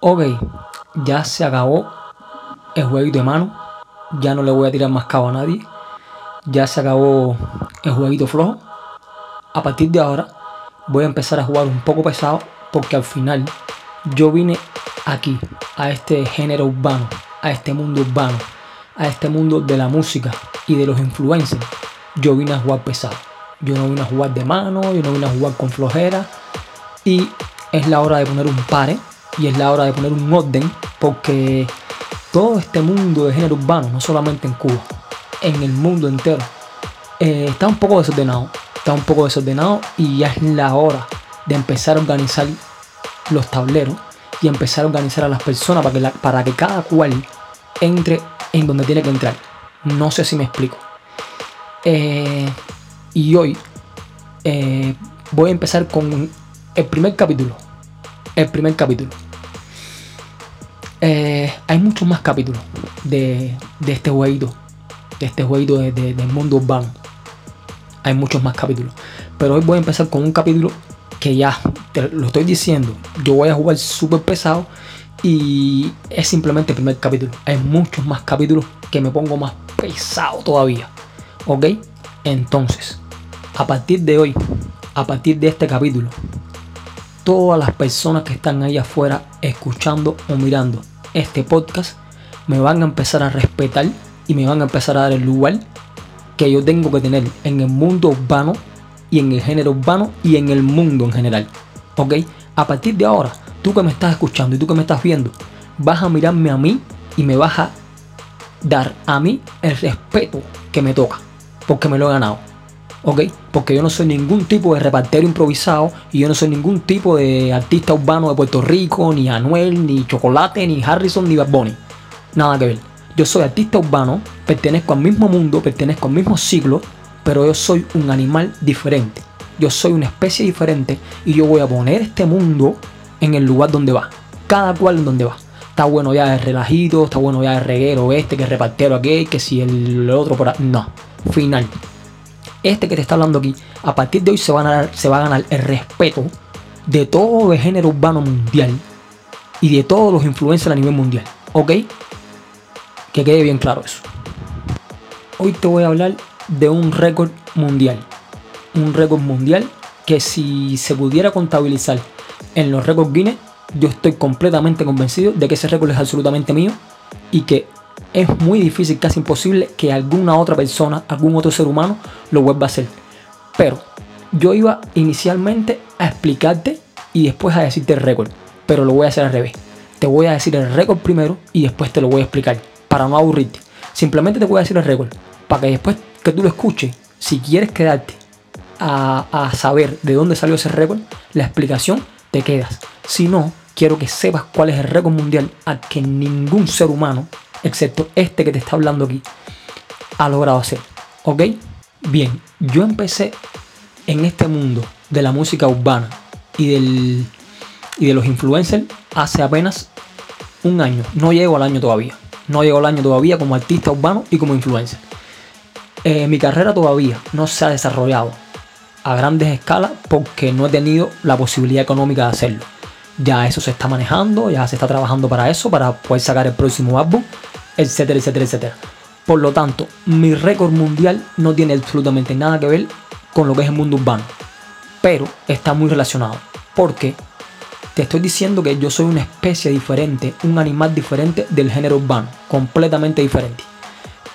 Ok, ya se acabó el jueguito de mano. Ya no le voy a tirar más cabo a nadie. Ya se acabó el jueguito flojo. A partir de ahora voy a empezar a jugar un poco pesado porque al final yo vine aquí, a este género urbano, a este mundo urbano, a este mundo de la música y de los influencers. Yo vine a jugar pesado. Yo no vine a jugar de mano, yo no vine a jugar con flojera. Y es la hora de poner un pare y es la hora de poner un orden porque todo este mundo de género urbano, no solamente en Cuba, en el mundo entero, eh, está un poco desordenado. Está un poco desordenado y ya es la hora de empezar a organizar los tableros y empezar a organizar a las personas para que, para que cada cual entre en donde tiene que entrar. No sé si me explico. Eh, y hoy eh, voy a empezar con el primer capítulo. El primer capítulo. Eh, hay muchos más capítulos de, este jueguito. De este jueguito del mundo urbano. Hay muchos más capítulos. Pero hoy voy a empezar con un capítulo que ya te lo estoy diciendo. Yo voy a jugar súper pesado. Y es simplemente el primer capítulo. Hay muchos más capítulos que me pongo más pesado todavía. ¿Ok? Entonces, a partir de hoy, a partir de este capítulo, todas las personas que están ahí afuera escuchando o mirando este podcast me van a empezar a respetar y me van a empezar a dar el lugar que yo tengo que tener en el mundo urbano y en el género urbano y en el mundo en general. ¿Ok? A partir de ahora, tú que me estás escuchando y tú que me estás viendo, vas a mirarme a mí y me vas a dar a mí el respeto que me toca, porque me lo he ganado. ¿Ok? Porque yo no soy ningún tipo de repartero improvisado y yo no soy ningún tipo de artista urbano de Puerto Rico, ni Anuel, ni Chocolate, ni Harrison, ni Bad Bunny. Nada que ver. Yo soy artista urbano, pertenezco al mismo mundo, pertenezco al mismo siglo, pero yo soy un animal diferente. Yo soy una especie diferente y yo voy a poner este mundo en el lugar donde va. Cada cual en donde va. Está bueno ya de relajito, está bueno ya de reguero este, que repartero aquel, que si el otro por ahí. No, final. Este que te está hablando aquí, a partir de hoy se, va a ganar el respeto de todo el género urbano mundial y de todos los influencers a nivel mundial. ¿Ok? Que quede bien claro eso. Hoy te voy a hablar de un récord mundial. Un récord mundial que si se pudiera contabilizar en los récords Guinness, yo estoy completamente convencido de que ese récord es absolutamente mío y que es muy difícil, casi imposible, que alguna otra persona, algún otro ser humano lo vuelva a hacer. Pero yo iba inicialmente a explicarte y después a decirte el récord, pero lo voy a hacer al revés. Te voy a decir el récord primero y después te lo voy a explicar, para no aburrirte. Simplemente te voy a decir el récord, para que después que tú lo escuches, si quieres quedarte a, a saber de dónde salió ese récord, la explicación te quedas. Si no, quiero que sepas cuál es el récord mundial a que ningún ser humano, excepto este que te está hablando aquí, ha logrado hacer. ¿Ok? Bien, yo empecé en este mundo de la música urbana y, del, y de los influencers hace apenas un año. No llego al año todavía. No llego al año todavía como artista urbano y como influencer. Eh, mi carrera todavía no se ha desarrollado a grandes escalas porque no he tenido la posibilidad económica de hacerlo. Ya eso se está manejando, ya se está trabajando para eso, para poder sacar el próximo álbum, etcétera, etcétera, etcétera. Por lo tanto, mi récord mundial no tiene absolutamente nada que ver con lo que es el mundo urbano, pero está muy relacionado. Porque te estoy diciendo que yo soy una especie diferente, un animal diferente del género urbano, completamente diferente.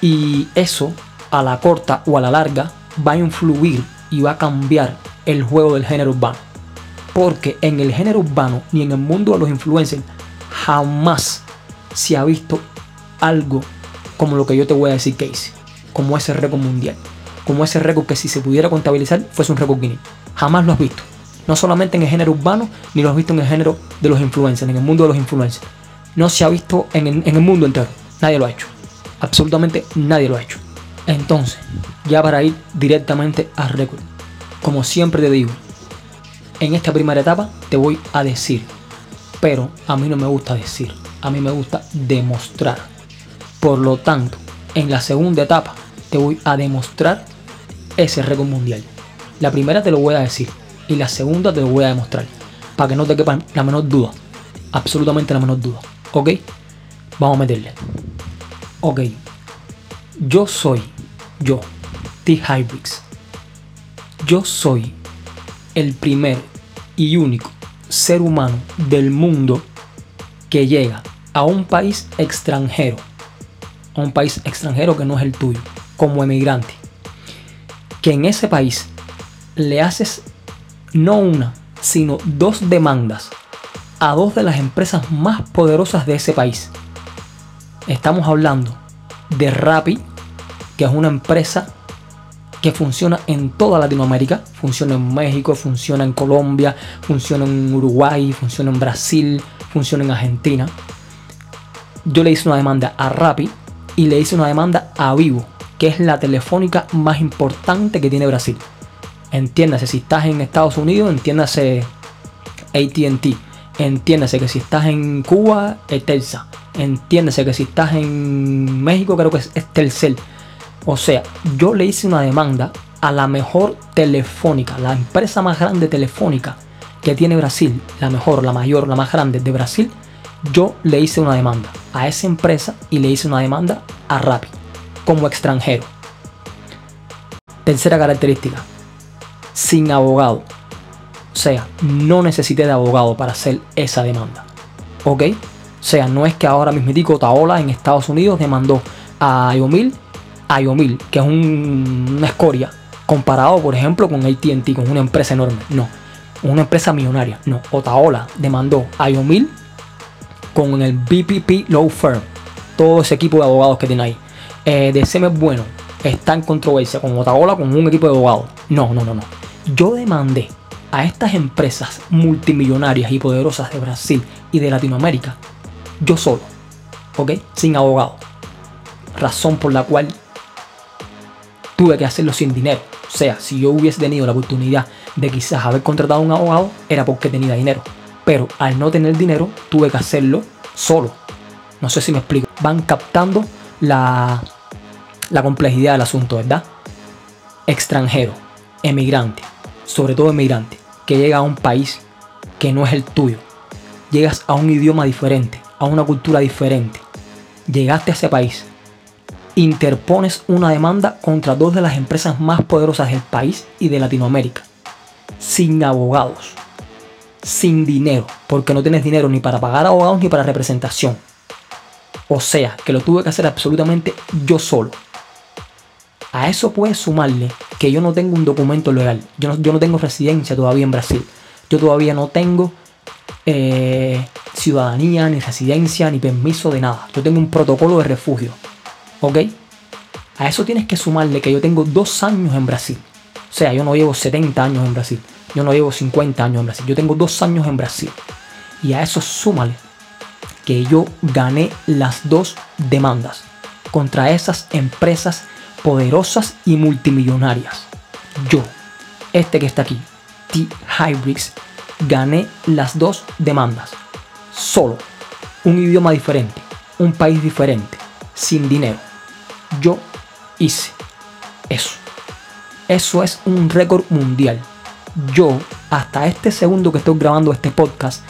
Y eso, a la corta o a la larga, va a influir y va a cambiar el juego del género urbano. Porque en el género urbano ni en el mundo de los influencers jamás se ha visto algo como lo que yo te voy a decir que. Como ese récord mundial. Como ese récord que si se pudiera contabilizar fuese un récord Guinness. Jamás lo has visto. No solamente en el género urbano, ni lo has visto en el género de los influencers, en el mundo de los influencers. No se ha visto en en el mundo entero. Nadie lo ha hecho. Absolutamente nadie lo ha hecho. Entonces, ya para ir directamente al récord, como siempre te digo, en esta primera etapa te voy a decir, pero a mí no me gusta decir, a mí me gusta demostrar. Por lo tanto, en la segunda etapa te voy a demostrar ese récord mundial. La primera te lo voy a decir y la segunda te lo voy a demostrar, para que no te quepa la menor duda. absolutamente la menor duda. ¿Ok? Vamos a meterle. Ok. Yo soy, yo, T. Hybrix. Yo soy el primer y único ser humano del mundo que llega a un país extranjero, a un país extranjero que no es el tuyo, como emigrante, que en ese país le haces no una, sino dos demandas a dos de las empresas más poderosas de ese país. Estamos hablando de Rappi, que es una empresa que funciona en toda Latinoamérica, funciona en México, funciona en Colombia, funciona en Uruguay, funciona en Brasil, funciona en Argentina. Yo le hice una demanda a Rappi y le hice una demanda a Vivo, que es la telefónica más importante que tiene Brasil. Entiéndase, si estás en Estados Unidos, entiéndase ATT. Entiéndase que si estás en Cuba, es Telsa. Entiéndase que si estás en México, creo que es Telcel. O sea, yo le hice una demanda a la mejor telefónica, la empresa más grande telefónica que tiene Brasil, la mejor, la mayor, la más grande de Brasil. Yo le hice una demanda a esa empresa y le hice una demanda a Rappi como extranjero. Tercera característica, sin abogado. O sea, no necesité de abogado para hacer esa demanda. ¿Ok? O sea, no es que ahora mismo Taola en Estados Unidos demandó a Iomil, Iomil, que es una escoria, comparado, por ejemplo, con ATT, con una empresa enorme. No, una empresa millonaria. No, Otaola demandó a Iomil con el BPP Law Firm. Todo ese equipo de abogados que tiene ahí. Eh, de es Bueno está en controversia con Otaola, con un equipo de abogados. No, no, no, no. Yo demandé a estas empresas multimillonarias y poderosas de Brasil y de Latinoamérica, yo solo, ¿ok? Sin abogado. Razón por la cual tuve que hacerlo sin dinero. O sea, si yo hubiese tenido la oportunidad de quizás haber contratado a un abogado, era porque tenía dinero. Pero al no tener dinero, tuve que hacerlo solo. No sé si me explico. Van captando la, la complejidad del asunto, ¿verdad? Extranjero, emigrante, sobre todo emigrante, que llega a un país que no es el tuyo. Llegas a un idioma diferente, a una cultura diferente. Llegaste a ese país, interpones una demanda contra dos de las empresas más poderosas del país y de Latinoamérica, sin abogados, sin dinero, porque no tienes dinero ni para pagar abogados ni para representación. O sea, que lo tuve que hacer absolutamente yo solo. A eso puedes sumarle que yo no tengo un documento legal. Yo no, yo no tengo residencia todavía en Brasil. Yo todavía no tengo eh, ciudadanía, ni residencia, ni permiso de nada. Yo tengo un protocolo de refugio. ¿Ok? A eso tienes que sumarle que yo tengo dos años en Brasil. O sea, yo no llevo 70 años en Brasil. Yo no llevo 50 años en Brasil. Yo tengo dos años en Brasil. Y a eso súmale que yo gané las dos demandas contra esas empresas poderosas y multimillonarias. Yo, este que está aquí, T. Hybrix, gané las dos demandas. Solo. Un idioma diferente. Un país diferente. Sin dinero. Yo hice eso. Eso es un récord mundial. Yo, hasta este segundo que estoy grabando este podcast,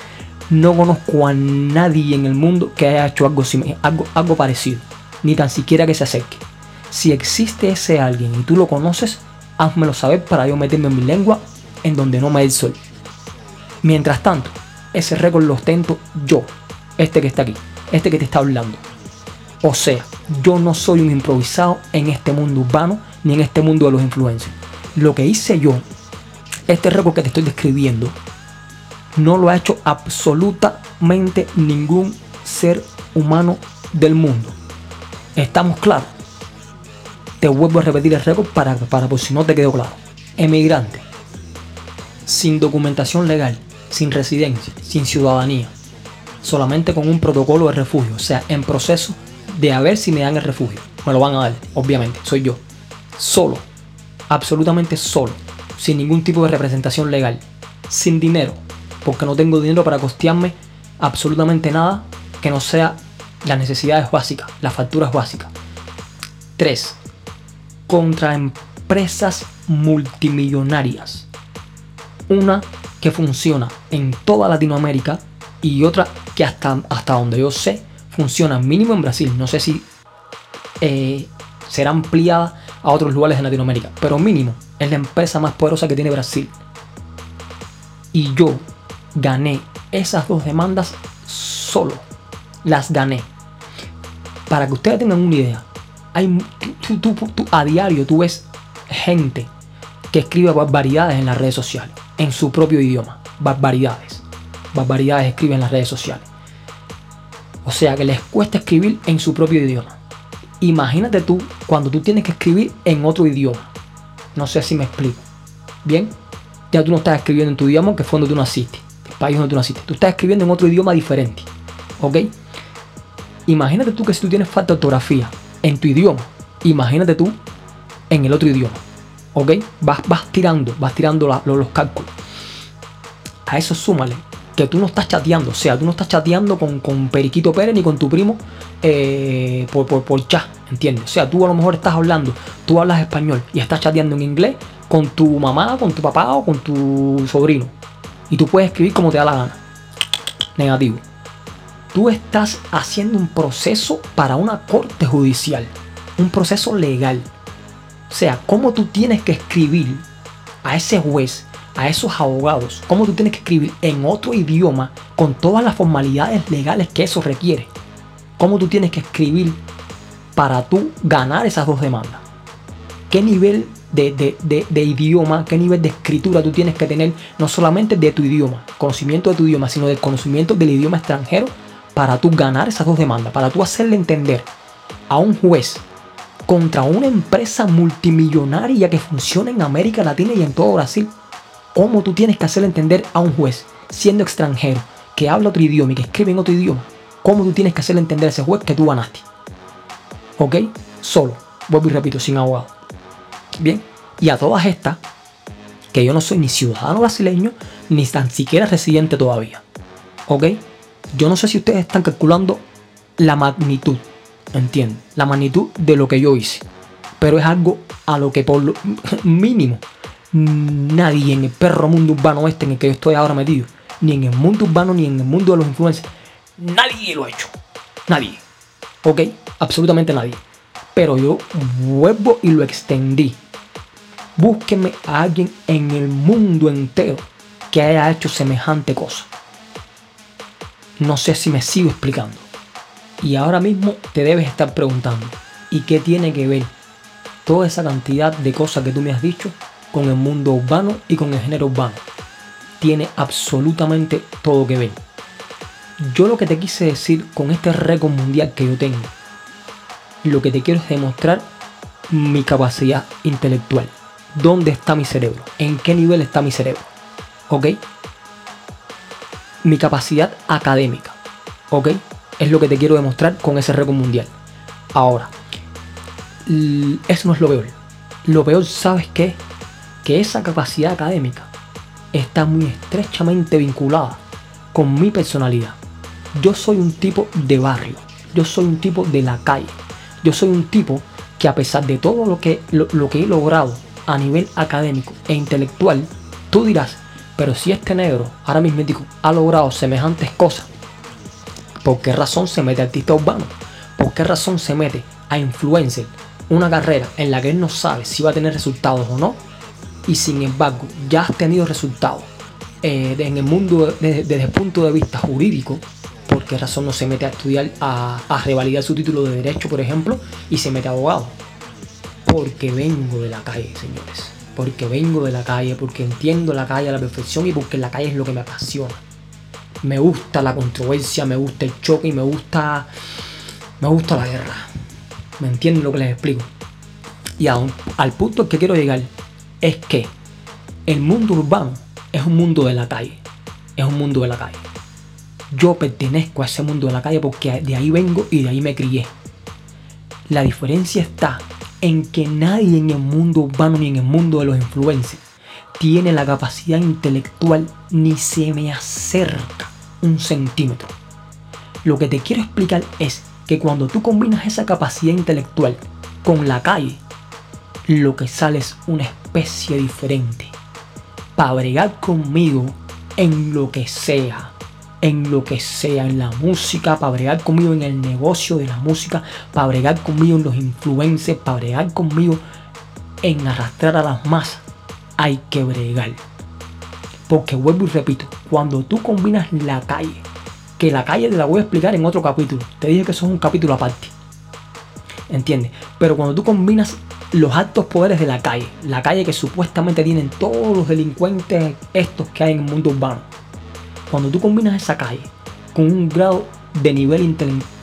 no conozco a nadie en el mundo que haya hecho algo, algo, algo parecido. Ni tan siquiera que se acerque. Si existe ese alguien y tú lo conoces, házmelo saber para yo meterme en mi lengua en donde no me dé el sol. Mientras tanto, ese récord lo ostento yo, este que está aquí, este que te está hablando. O sea, yo no soy un improvisado en este mundo urbano ni en este mundo de los influencers. Lo que hice yo, este récord que te estoy describiendo, no lo ha hecho absolutamente ningún ser humano del mundo. ¿Estamos claros? Te vuelvo a repetir el récord para, para por si no te quedó claro. Emigrante. Sin documentación legal, sin residencia, sin ciudadanía. Solamente con un protocolo de refugio. O sea, en proceso de a ver si me dan el refugio. Me lo van a dar, obviamente. Soy yo. Solo. Absolutamente solo. Sin ningún tipo de representación legal. Sin dinero. Porque no tengo dinero para costearme absolutamente nada que no sea las necesidades básicas, las facturas básicas. 3 contra empresas multimillonarias. Una que funciona en toda Latinoamérica y otra que hasta, hasta donde yo sé funciona mínimo en Brasil. No sé si eh, será ampliada a otros lugares de Latinoamérica, pero mínimo es la empresa más poderosa que tiene Brasil. Y yo gané esas dos demandas solo. Las gané. Para que ustedes tengan una idea, hay, a diario tú ves gente que escribe barbaridades en las redes sociales, en su propio idioma. Barbaridades. Barbaridades escriben en las redes sociales. O sea que les cuesta escribir en su propio idioma. Imagínate tú cuando tú tienes que escribir en otro idioma. No sé si me explico. Bien, ya tú no estás escribiendo en tu idioma que fue donde tú naciste, el país donde tú naciste. Tú estás escribiendo en otro idioma diferente. ¿Ok? Imagínate tú que si tú tienes falta de ortografía en tu idioma, imagínate tú en el otro idioma. ¿Ok? Vas, vas tirando, vas tirando los cálculos. A eso súmale que tú no estás chateando, o sea, tú no estás chateando con, con Periquito Pérez ni con tu primo eh, por, por, por chat, ¿entiendes? O sea, tú a lo mejor estás hablando, tú hablas español y estás chateando en inglés con tu mamá, con tu papá o con tu sobrino. Y tú puedes escribir como te da la gana. Negativo. Tú estás haciendo un proceso para una corte judicial. Un proceso legal. O sea, cómo tú tienes que escribir a ese juez, a esos abogados, cómo tú tienes que escribir en otro idioma con todas las formalidades legales que eso requiere. Cómo tú tienes que escribir para tú ganar esas dos demandas. ¿Qué nivel de, idioma, qué nivel de escritura tú tienes que tener, no solamente de tu idioma, conocimiento de tu idioma, sino del conocimiento del idioma extranjero para tú ganar esas dos demandas, para tú hacerle entender a un juez contra una empresa multimillonaria que funciona en América Latina y en todo Brasil, cómo tú tienes que hacerle entender a un juez, siendo extranjero, que habla otro idioma y que escribe en otro idioma, cómo tú tienes que hacerle entender a ese juez que tú ganaste. ¿Ok? Solo. Vuelvo y repito, sin abogado. Bien, y a todas estas, que yo no soy ni ciudadano brasileño, ni tan siquiera residente todavía. ¿Ok? Yo no sé si ustedes están calculando la magnitud, ¿entienden? La magnitud de lo que yo hice. Pero es algo a lo que por lo mínimo nadie en el perro mundo urbano este en el que yo estoy ahora metido, ni en el mundo urbano, ni en el mundo de los influencers, nadie lo ha hecho. Nadie. ¿Ok? Absolutamente nadie. Pero yo vuelvo y lo extendí Búsqueme a alguien en el mundo entero que haya hecho semejante cosa. No sé si me sigo explicando. Y ahora mismo te debes estar preguntando, ¿y qué tiene que ver toda esa cantidad de cosas que tú me has dicho con el mundo urbano y con el género urbano? Tiene absolutamente todo que ver. Yo lo que te quise decir con este récord mundial que yo tengo, lo que te quiero es demostrar mi capacidad intelectual dónde está mi cerebro, en qué nivel está mi cerebro. ¿Ok? Mi capacidad académica. ¿Ok? Es lo que te quiero demostrar con ese récord mundial. Ahora, eso no es lo peor. Lo peor, ¿sabes qué? Que esa capacidad académica está muy estrechamente vinculada con mi personalidad. Yo soy un tipo de barrio. Yo soy un tipo de la calle. Yo soy un tipo que a pesar de todo lo que, lo que he logrado a nivel académico e intelectual, tú dirás, pero si este negro ahora mismo ha logrado semejantes cosas, ¿por qué razón se mete a artista urbano? ¿Por qué razón se mete a influencer una carrera en la que él no sabe si va a tener resultados o no? Y sin embargo, ya has tenido resultados eh, en el mundo desde, el punto de vista jurídico. ¿Por qué razón no se mete a estudiar, a, revalidar su título de derecho, por ejemplo, y se mete a abogado? porque vengo de la calle, señores. Porque vengo de la calle, porque entiendo la calle a la perfección y porque la calle es lo que me apasiona. Me gusta la controversia, me gusta el choque y me gusta. Me gusta la guerra. ¿Me entienden lo que les explico? Y aún, al punto al que quiero llegar es que el mundo urbano es un mundo de la calle. Es un mundo de la calle. Yo pertenezco a ese mundo de la calle porque de ahí vengo y de ahí me crié. La diferencia está en que nadie en el mundo urbano ni en el mundo de los influencers tiene la capacidad intelectual ni se me acerca un centímetro. Lo que te quiero explicar es que cuando tú combinas esa capacidad intelectual con la calle, lo que sale es una especie diferente. Para bregar conmigo en lo que sea, en lo que sea, en la música, para bregar conmigo en el negocio de la música, para bregar conmigo en los influencers, para bregar conmigo en arrastrar a las masas, hay que bregar. Porque vuelvo y repito, cuando tú combinas la calle, que la calle te la voy a explicar en otro capítulo, te dije que eso es un capítulo aparte. ¿Entiendes? Pero cuando tú combinas los altos poderes de la calle, la calle que supuestamente tienen todos los delincuentes estos que hay en el mundo urbano, cuando tú combinas esa calle con un grado de nivel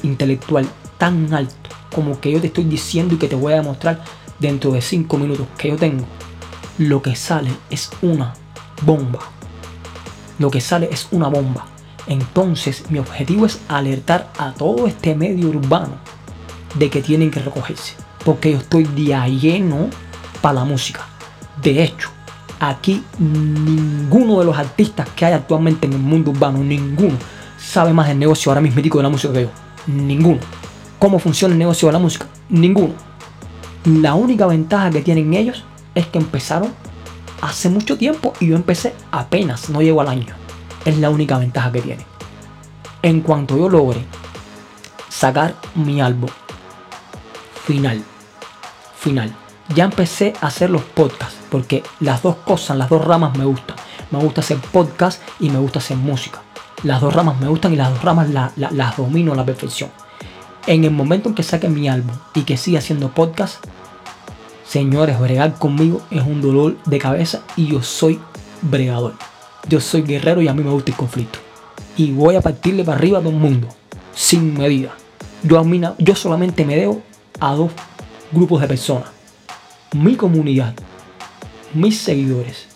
intelectual tan alto como que yo te estoy diciendo y que te voy a demostrar dentro de 5 minutos que yo tengo, lo que sale es una bomba. Lo que sale es una bomba. Entonces mi objetivo es alertar a todo este medio urbano de que tienen que recogerse. Porque yo estoy día lleno para la música. De hecho, aquí ninguno de los artistas que hay actualmente en el mundo urbano, ninguno, sabe más del negocio ahora mismo de la música que yo. Ninguno. ¿Cómo funciona el negocio de la música? Ninguno. La única ventaja que tienen ellos es que empezaron hace mucho tiempo y yo empecé apenas, no llego al año. Es la única ventaja que tienen. En cuanto yo logre sacar mi álbum final, final, ya empecé a hacer los podcasts porque las dos cosas, las dos ramas me gustan. Me gusta hacer podcast y me gusta hacer música. Las dos ramas me gustan y las dos ramas las domino a la perfección. En el momento en que saque mi álbum y que siga haciendo podcast, señores, bregar conmigo es un dolor de cabeza y yo soy bregador. Yo soy guerrero y a mí me gusta el conflicto. Y voy a partirle para arriba a todo el mundo, sin medida. Yo, a yo solamente me debo a dos grupos de personas. Mi comunidad, mis seguidores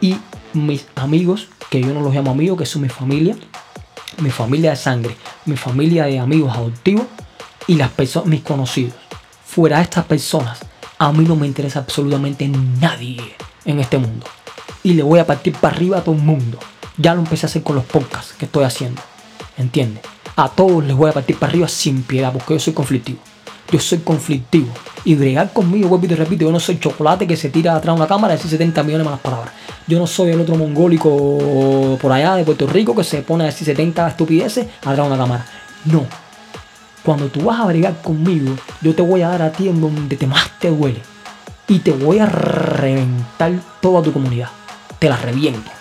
y mis amigos, que yo no los llamo amigos, que son mi familia, mi familia de sangre, mi familia de amigos adoptivos y las personas, mis conocidos. Fuera de estas personas, a mí no me interesa absolutamente nadie en este mundo. Y le voy a partir para arriba a todo el mundo. Ya lo empecé a hacer con los podcasts que estoy haciendo. ¿Entiendes? A todos les voy a partir para arriba sin piedad porque yo soy conflictivo. Yo soy conflictivo. Y bregar conmigo, vuelvo y te repito, yo no soy chocolate que se tira atrás de una cámara y dice 70 millones de malas palabras. Yo no soy el otro mongólico por allá de Puerto Rico que se pone a decir 70 estupideces atrás de una cámara. No. Cuando tú vas a bregar conmigo, yo te voy a dar a ti en donde te más te duele. Y te voy a reventar toda tu comunidad. Te la reviento.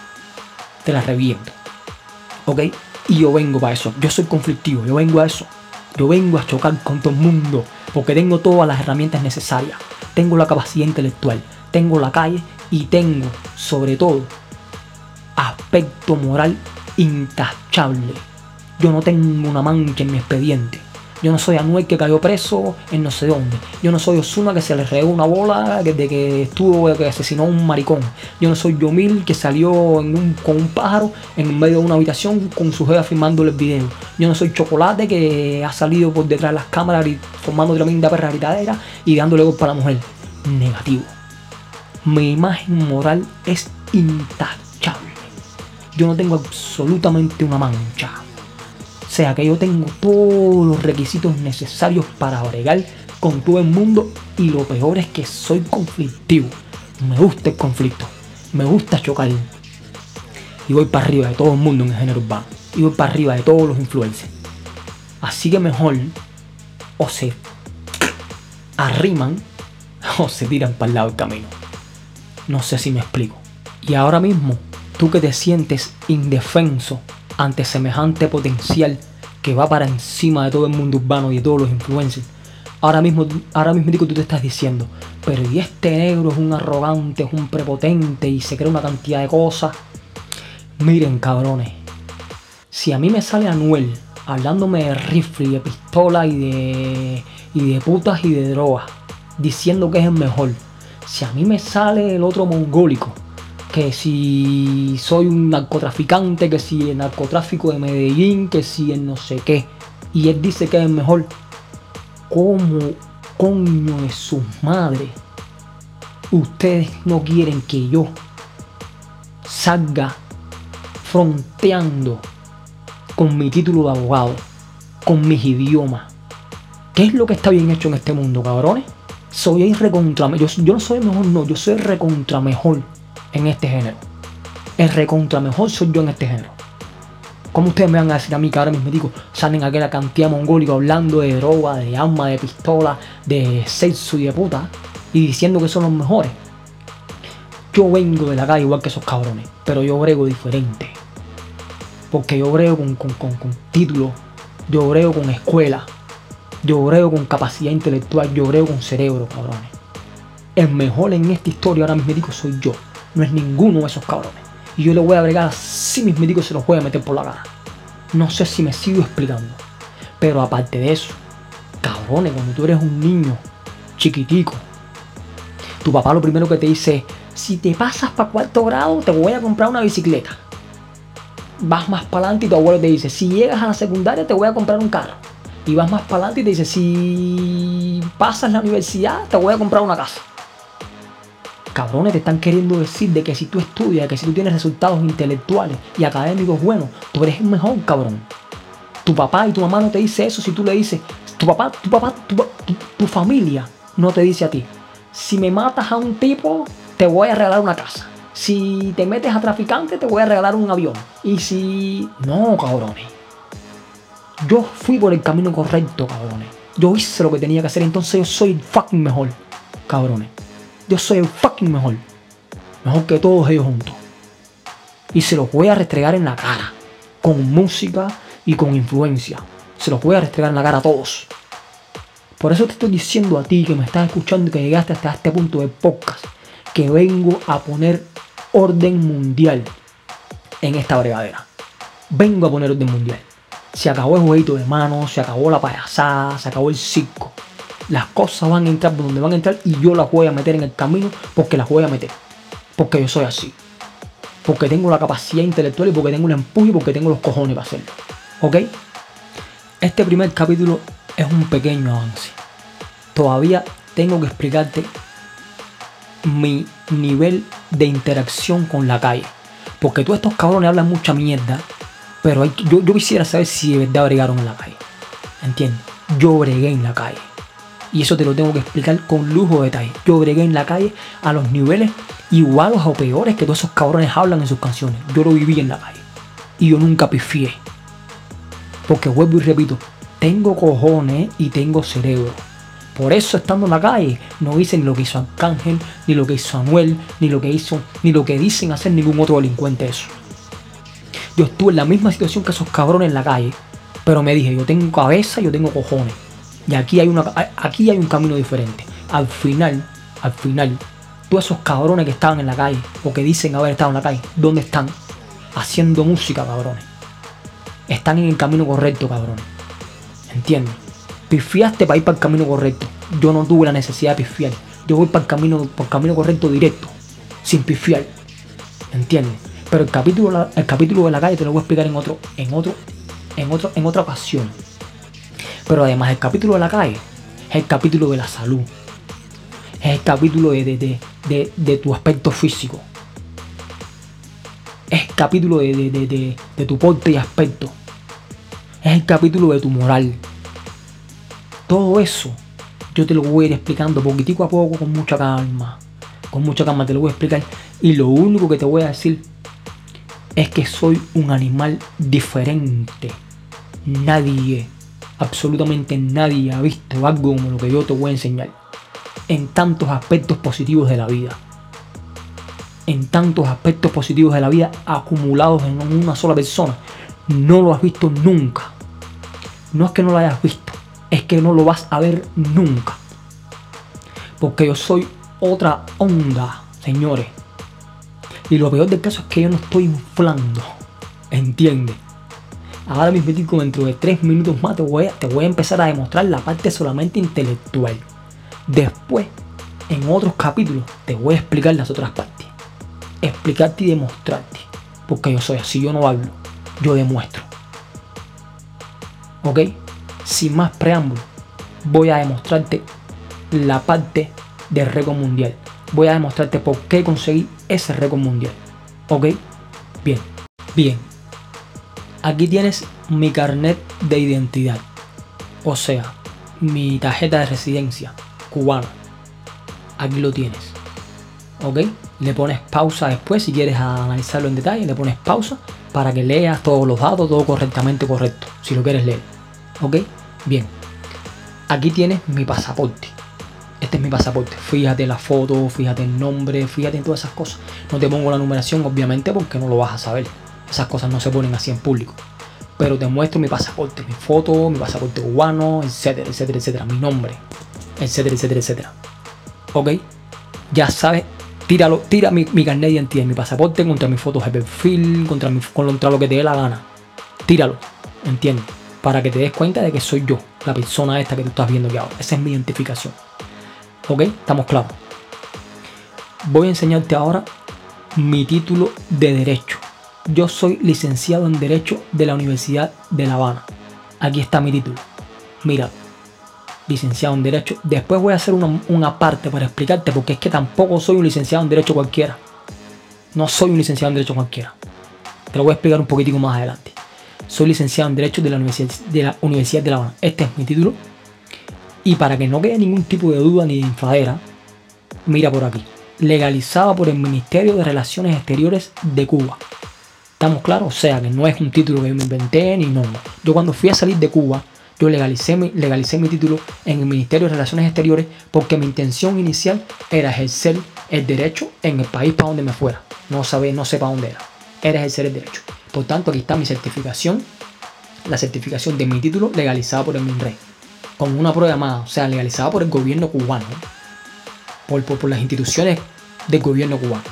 Te la reviento. ¿Ok? Y yo vengo para eso. Yo soy conflictivo. Yo vengo a eso. Yo vengo a chocar con todo el mundo. Porque tengo todas las herramientas necesarias. Tengo la capacidad intelectual. Tengo la calle y tengo, sobre todo, aspecto moral intachable. Yo no tengo una mancha en mi expediente. Yo no soy Anuel que cayó preso en no sé dónde. Yo no soy Osuna que se le regó una bola de que estuvo, que asesinó a un maricón. Yo no soy Yomil que salió con un pájaro en medio de una habitación con su jefa filmándole el video. Yo no soy Chocolate que ha salido por detrás de las cámaras y formando tremenda perra y dándole golpe a la mujer. Negativo mi imagen moral es intachable. Yo no tengo absolutamente una mancha. Sea que yo tengo todos los requisitos necesarios para bregar con todo el mundo y lo peor es que soy conflictivo. Me gusta el conflicto. Me gusta chocar. Y voy para arriba de todo el mundo en el género urbano. Y voy para arriba de todos los influencers. Así que mejor o se arriman o se tiran para el lado del camino. No sé si me explico. Y ahora mismo, tú que te sientes indefenso ante semejante potencial que va para encima de todo el mundo urbano y de todos los influencers, ahora mismo, ahora mismo tú te estás diciendo, pero y este negro es un arrogante, es un prepotente y se cree una cantidad de cosas. Miren, cabrones, si a mí me sale Anuel hablándome de rifle, de pistola y de, y de putas y de drogas, diciendo que es el mejor, si a mí me sale el otro mongólico, que si soy un narcotraficante, que si el narcotráfico de Medellín, que si el no sé qué, y él dice que es mejor, ¿cómo coño es su madre? Ustedes no quieren que yo salga fronteando con mi título de abogado, con mis idiomas. ¿Qué es lo que está bien hecho en este mundo, cabrones? soy el recontra yo, yo no soy el mejor, no, yo soy el recontra mejor en este género. El recontra mejor soy yo en este género. ¿Cómo ustedes me van a decir a mí que ahora mis médicos salen aquella cantidad mongólica hablando de droga, de arma, de pistola, de sexo y de puta y diciendo que son los mejores? Yo vengo de la calle igual que esos cabrones, pero yo brego diferente. Porque yo brego con, con, con, con títulos, yo brego con escuela, yo brego con capacidad intelectual, yo brego con cerebro, cabrones. El mejor en esta historia ahora mis médicos soy yo, no es ninguno de esos cabrones. Y yo le voy a bregar si mis médicos se los voy a meter por la cara. No sé si me sigo explicando. Pero aparte de eso, cabrones, cuando tú eres un niño chiquitico, tu papá lo primero que te dice, si te pasas para cuarto grado, te voy a comprar una bicicleta. Vas más para adelante y tu abuelo te dice, si llegas a la secundaria, te voy a comprar un carro. Y vas más para adelante y te dice, si pasas la universidad, te voy a comprar una casa. Cabrones, te están queriendo decir de que si tú estudias, que si tú tienes resultados intelectuales y académicos buenos, tú eres el mejor, cabrón. Tu papá y tu mamá no te dice eso si tú le dices, tu papá, tu papá, tu, tu familia no te dice a ti, si me matas a un tipo, te voy a regalar una casa. Si te metes a traficante, te voy a regalar un avión. Y si... No, cabrones. Yo fui por el camino correcto, cabrones. Yo hice lo que tenía que hacer, entonces yo soy fucking mejor, cabrones. Yo soy el fucking mejor. Mejor que todos ellos juntos. Y se los voy a restregar en la cara. Con música y con influencia. Se los voy a restregar en la cara a todos. Por eso te estoy diciendo a ti que me estás escuchando y que llegaste hasta este punto de podcast que vengo a poner orden mundial en esta bregadera. Vengo a poner orden mundial. Se acabó el jueguito de manos, se acabó la payasada, se acabó el circo. Las cosas van a entrar por donde van a entrar y yo las voy a meter en el camino porque las voy a meter. Porque yo soy así. Porque tengo la capacidad intelectual y porque tengo un empuje y porque tengo los cojones para hacerlo. ¿Ok? Este primer capítulo es un pequeño avance. Todavía tengo que explicarte mi nivel de interacción con la calle. Porque todos estos cabrones hablan mucha mierda, pero yo, yo, quisiera saber si de verdad bregaron en la calle. ¿Entiendes? Yo bregué en la calle. Y eso te lo tengo que explicar con lujo de detalle. Yo bregué en la calle a los niveles iguales o peores que todos esos cabrones hablan en sus canciones. Yo lo viví en la calle. Y yo nunca pifié. Porque vuelvo y repito, tengo cojones y tengo cerebro. Por eso estando en la calle no hice ni lo que hizo Arcángel, ni lo que hizo Anuel, ni lo que hizo, ni lo que dicen hacer ningún otro delincuente eso. Yo estuve en la misma situación que esos cabrones en la calle, pero me dije, yo tengo cabeza, yo tengo cojones. Y aquí hay, una, aquí hay un camino diferente. Al final, al final, todos esos cabrones que estaban en la calle, o que dicen haber estado en la calle, ¿dónde están? Haciendo música, cabrones. Están en el camino correcto, cabrones. ¿Entiendes? pifiaste para ir para el camino correcto. Yo no tuve la necesidad de pifiar. Yo voy para el camino, por el camino correcto directo, sin pifiar. ¿Entiendes? Pero el capítulo, el capítulo de la calle te lo voy a explicar en otro, en otro, en otro, en otra ocasión. Pero además el capítulo de la calle es el capítulo de la salud. Es el capítulo de, de, tu aspecto físico. Es el capítulo de, de tu porte y aspecto. Es el capítulo de tu moral. Todo eso yo te lo voy a ir explicando poquitico a poco con mucha calma. Con mucha calma te lo voy a explicar. Y lo único que te voy a decir es que soy un animal diferente. Nadie, absolutamente nadie ha visto algo como lo que yo te voy a enseñar. En tantos aspectos positivos de la vida. En tantos aspectos positivos de la vida acumulados en una sola persona. No lo has visto nunca. No es que no lo hayas visto es que no lo vas a ver nunca. Porque yo soy otra onda, señores. Y lo peor del caso es que yo no estoy inflando. ¿Entiendes? Ahora mismo dentro de tres minutos más te voy, a, te voy a empezar a demostrar la parte solamente intelectual. Después, en otros capítulos, te voy a explicar las otras partes. Explicarte y demostrarte. Porque yo soy así, yo no hablo, yo demuestro. ¿Ok? sin más preámbulo, voy a demostrarte la parte del récord mundial. Voy a demostrarte por qué conseguí ese récord mundial. ¿Ok? Bien, bien. Aquí tienes mi carnet de identidad. O sea, mi tarjeta de residencia cubana. Aquí lo tienes. ¿Ok? Le pones pausa después si quieres analizarlo en detalle. Le pones pausa para que leas todos los datos, todo correctamente correcto, si lo quieres leer. ¿Ok? Bien. Aquí tienes mi pasaporte. Este es mi pasaporte. Fíjate la foto, fíjate el nombre, fíjate en todas esas cosas. No te pongo la numeración, obviamente, porque no lo vas a saber. Esas cosas no se ponen así en público. Pero te muestro mi pasaporte, mi foto, mi pasaporte cubano, etcétera, etcétera, etcétera. Mi nombre, etcétera, etcétera, etcétera. ¿Ok? Ya sabes, tíralo, tira mi, mi carnet de identidad, mi pasaporte contra mis fotos de perfil, contra, mi, contra lo que te dé la gana. Tíralo, ¿entiendes? Para que te des cuenta de que soy yo, la persona esta que tú estás viendo aquí ahora. Esa es mi identificación. ¿Ok? Estamos claros. Voy a enseñarte ahora mi título de Derecho. Yo soy licenciado en Derecho de la Universidad de La Habana. Aquí está mi título. Mira, licenciado en Derecho. Después voy a hacer una, parte para explicarte porque es que tampoco soy un licenciado en Derecho cualquiera. No soy un licenciado en Derecho cualquiera. Te lo voy a explicar un poquitico más adelante. Soy licenciado en Derecho de la Universidad de la, Universidad de la Habana. Este es mi título y para que no quede ningún tipo de duda ni de infadera, mira por aquí. Legalizada por el Ministerio de Relaciones Exteriores de Cuba. ¿Estamos claros? O sea, que no es un título que yo me inventé ni no. Yo cuando fui a salir de Cuba, yo legalicé mi, legalicé mi título en el Ministerio de Relaciones Exteriores porque mi intención inicial era ejercer el derecho en el país para donde me fuera. No sabe, no sé para dónde era. Era ejercer el derecho. Por tanto, aquí está mi certificación, la certificación de mi título legalizada por el MINRE como una prueba más, o sea, legalizada por el gobierno cubano, por, por, las instituciones del gobierno cubano.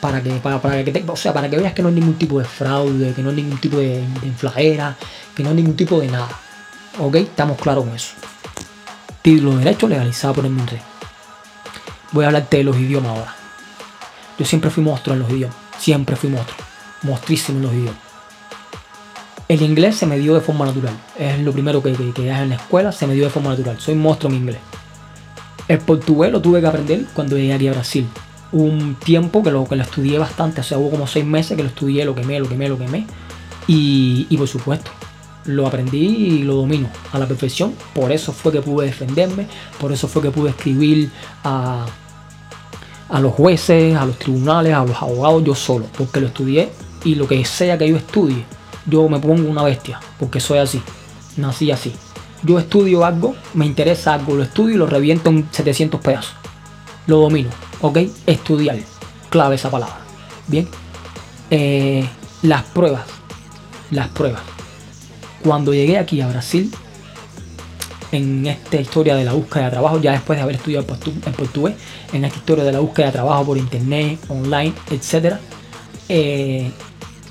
Para que, para, para que sea, para que veas que no hay ningún tipo de fraude, que no hay ningún tipo de, de que no hay ningún tipo de nada. ¿Ok? Estamos claros con eso. Título de derecho legalizado por el MINRE. Voy a hablarte de los idiomas ahora. Yo siempre fui monstruo en los idiomas. Siempre fui monstruo. Monstrísimo en los idiomas. El inglés se me dio de forma natural. Es lo primero que, que, que en la escuela, se me dio de forma natural. Soy monstruo en inglés. El portugués lo tuve que aprender cuando llegué a Brasil. Un tiempo que lo, que lo estudié bastante, o sea, hubo como seis meses que lo estudié, lo quemé, lo quemé, lo quemé. Y, y por supuesto, lo aprendí y lo domino a la perfección. Por eso fue que pude defenderme, por eso fue que pude escribir a, a los jueces, a los tribunales, a los abogados yo solo, porque lo estudié y lo que sea que yo estudie, yo me pongo una bestia, porque soy así, nací así. Yo estudio algo, me interesa algo, lo estudio y lo reviento en 700 pedazos. Lo domino, ¿ok? Estudiar, clave esa palabra. Bien, eh, las pruebas, las pruebas. Cuando llegué aquí a Brasil, en esta historia de la búsqueda de trabajo, ya después de haber estudiado en portugués, en esta historia de la búsqueda de trabajo por internet, online, etc., eh,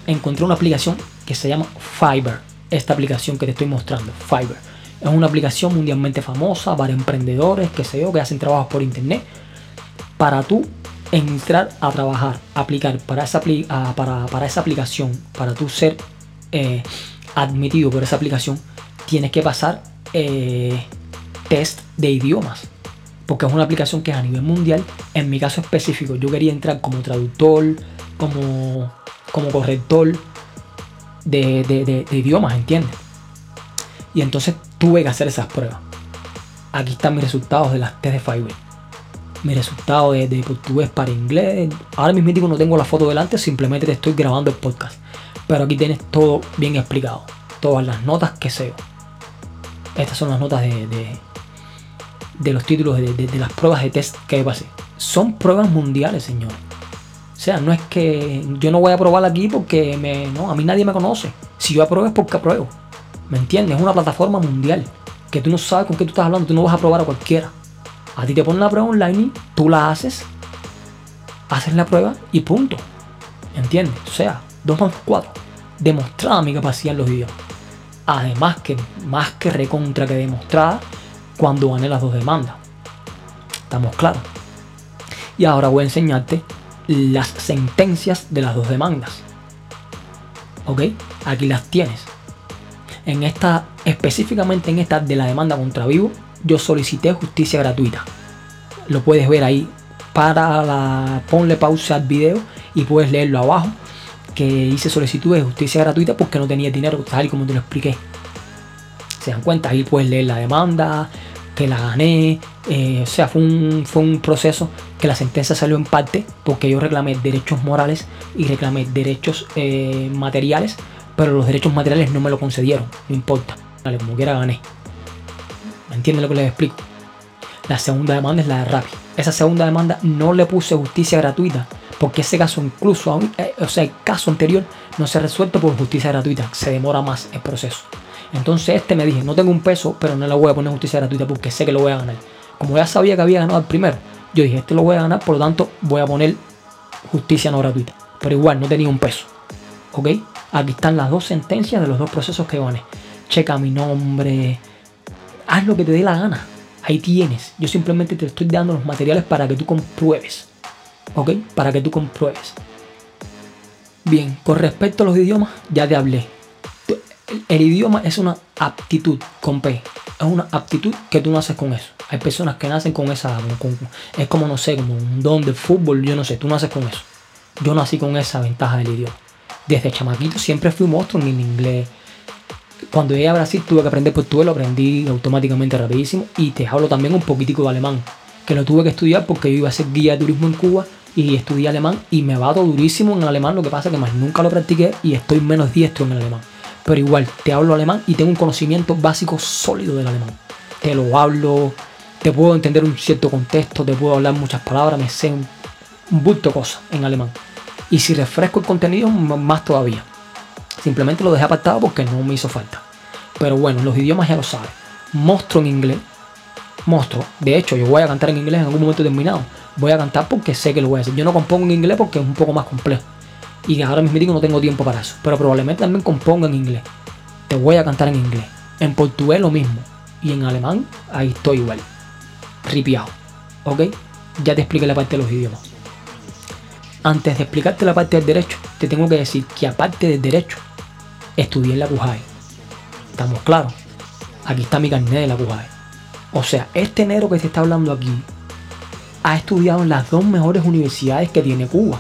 encontré una aplicación que se llama Fiverr. Esta aplicación que te estoy mostrando, Fiverr. Es una aplicación mundialmente famosa para emprendedores, que sé yo, que hacen trabajos por internet. Para tú entrar a trabajar, aplicar para esa, para, para esa aplicación, para tú ser eh, admitido por esa aplicación, tienes que pasar eh, test de idiomas. Porque es una aplicación que es a nivel mundial. En mi caso específico, yo quería entrar como traductor, como, como corrector, de, idiomas, ¿entiendes? Y entonces tuve que hacer esas pruebas. Aquí están mis resultados de las test de Fiverr. Mis resultados de, de, portugués para inglés. Ahora mismo no tengo la foto delante, simplemente te estoy grabando el podcast. Pero aquí tienes todo bien explicado. Todas las notas que sé. Estas son las notas de, de, los títulos de, las pruebas de test que pasé. Son pruebas mundiales, señores. O sea, no es que yo no voy a probar aquí porque me, no, a mí nadie me conoce. Si yo apruebo es porque apruebo. ¿Me entiendes? Es una plataforma mundial que tú no sabes con qué tú estás hablando, tú no vas a probar a cualquiera. A ti te ponen la prueba online, tú la haces, haces la prueba y punto. ¿Entiendes? O sea, 2 más 4. Demostrada mi capacidad en los idiomas. Además que más que recontra que demostrada cuando gané las dos demandas. ¿Estamos claros? Y ahora voy a enseñarte las sentencias de las dos demandas. ¿Ok? Aquí las tienes. En esta, específicamente en esta de la demanda contra Vivo, yo solicité justicia gratuita. Lo puedes ver ahí. Para la, ponle pausa al video y puedes leerlo abajo. Que hice solicitud de justicia gratuita porque no tenía dinero, tal y como te lo expliqué. Se dan cuenta, ahí puedes leer la demanda, que la gané. Eh, o sea, fue un, fue un proceso que la sentencia salió en parte porque yo reclamé derechos morales y reclamé derechos eh, materiales, pero los derechos materiales no me lo concedieron, no importa. Vale, como quiera gané. ¿Me entienden lo que les explico? La segunda demanda es la de Rappi. Esa segunda demanda no le puse justicia gratuita, porque ese caso incluso, eh, o sea, el caso anterior no se ha resuelto por justicia gratuita, se demora más el proceso. Entonces este me dije, no tengo un peso, pero no le voy a poner justicia gratuita porque sé que lo voy a ganar. Como ya sabía que había ganado el primero, yo dije, este lo voy a ganar, por lo tanto voy a poner justicia no gratuita. Pero igual, no tenía un peso. ¿Ok? Aquí están las dos sentencias de los dos procesos que gané. Checa mi nombre. Haz lo que te dé la gana. Ahí tienes. Yo simplemente te estoy dando los materiales para que tú compruebes. ¿Ok? Para que tú compruebes. Bien, con respecto a los idiomas, ya te hablé el idioma es una aptitud con P. Es una aptitud que tú naces con eso. Hay personas que nacen con esa. es como, no sé, como un don de fútbol, yo no sé, tú naces con eso. Yo nací con esa ventaja del idioma. Desde chamaquito siempre fui monstruo en inglés. Cuando llegué a Brasil tuve que aprender portugués, lo aprendí automáticamente rapidísimo. Y te hablo también un poquitico de alemán, que lo tuve que estudiar porque yo iba a ser guía de turismo en Cuba y estudié alemán y me va todo durísimo en alemán, lo que pasa que más nunca lo practiqué y estoy menos diestro en el alemán pero igual te hablo alemán y tengo un conocimiento básico sólido del alemán. Te lo hablo, te puedo entender un cierto contexto, te puedo hablar muchas palabras, me sé un, bulto de cosas en alemán. Y si refresco el contenido, más todavía. Simplemente lo dejé apartado porque no me hizo falta. Pero bueno, los idiomas ya lo sabes. Monstruo en inglés. Monstruo. De hecho, yo voy a cantar en inglés en algún momento determinado. Voy a cantar porque sé que lo voy a hacer. Yo no compongo en inglés porque es un poco más complejo. Y ahora mismo no tengo tiempo para eso. Pero probablemente también componga en inglés. Te voy a cantar en inglés. En portugués lo mismo. Y en alemán, ahí estoy igual. Ripiado. ¿Ok? Ya te expliqué la parte de los idiomas. Antes de explicarte la parte del derecho, te tengo que decir que aparte del derecho, estudié en la CUJAE. ¿Estamos claros? Aquí está mi carnet de la CUJAE. O sea, este enero que se está hablando aquí ha estudiado en las dos mejores universidades que tiene Cuba.